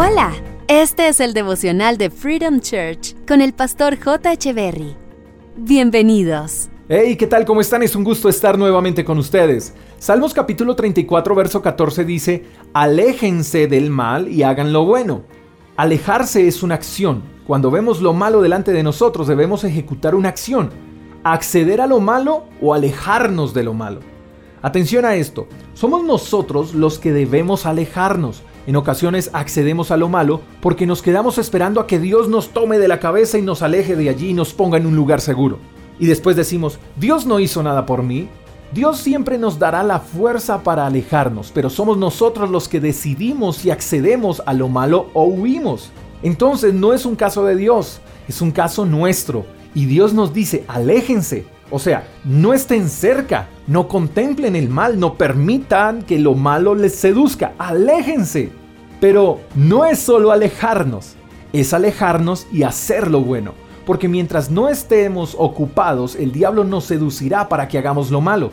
Hola, este es el devocional de Freedom Church con el pastor J. Berry. Bienvenidos. Hey, ¿qué tal? ¿Cómo están? Es un gusto estar nuevamente con ustedes. Salmos capítulo 34, verso 14 dice, Aléjense del mal y hagan lo bueno. Alejarse es una acción. Cuando vemos lo malo delante de nosotros debemos ejecutar una acción. Acceder a lo malo o alejarnos de lo malo. Atención a esto, somos nosotros los que debemos alejarnos. En ocasiones accedemos a lo malo porque nos quedamos esperando a que Dios nos tome de la cabeza y nos aleje de allí y nos ponga en un lugar seguro. Y después decimos, Dios no hizo nada por mí. Dios siempre nos dará la fuerza para alejarnos, pero somos nosotros los que decidimos si accedemos a lo malo o huimos. Entonces no es un caso de Dios, es un caso nuestro. Y Dios nos dice, aléjense. O sea, no estén cerca, no contemplen el mal, no permitan que lo malo les seduzca, aléjense. Pero no es solo alejarnos, es alejarnos y hacer lo bueno. Porque mientras no estemos ocupados, el diablo nos seducirá para que hagamos lo malo.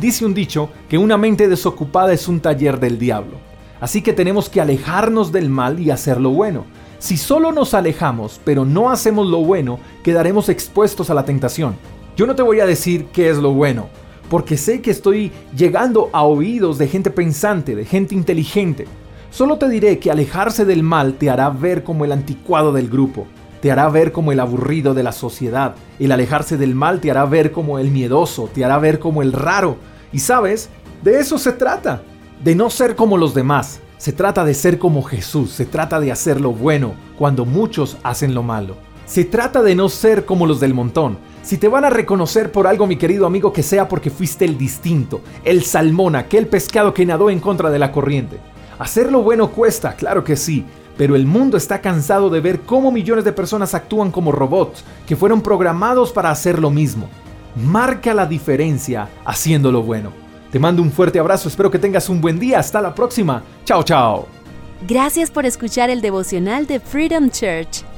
Dice un dicho que una mente desocupada es un taller del diablo. Así que tenemos que alejarnos del mal y hacer lo bueno. Si solo nos alejamos, pero no hacemos lo bueno, quedaremos expuestos a la tentación. Yo no te voy a decir qué es lo bueno, porque sé que estoy llegando a oídos de gente pensante, de gente inteligente. Solo te diré que alejarse del mal te hará ver como el anticuado del grupo, te hará ver como el aburrido de la sociedad. El alejarse del mal te hará ver como el miedoso, te hará ver como el raro. Y sabes, de eso se trata, de no ser como los demás. Se trata de ser como Jesús, se trata de hacer lo bueno cuando muchos hacen lo malo. Se trata de no ser como los del montón. Si te van a reconocer por algo, mi querido amigo, que sea porque fuiste el distinto, el salmón, aquel pescado que nadó en contra de la corriente. Hacer lo bueno cuesta, claro que sí, pero el mundo está cansado de ver cómo millones de personas actúan como robots que fueron programados para hacer lo mismo. Marca la diferencia haciendo lo bueno. Te mando un fuerte abrazo, espero que tengas un buen día, hasta la próxima. Chao, chao. Gracias por escuchar el devocional de Freedom Church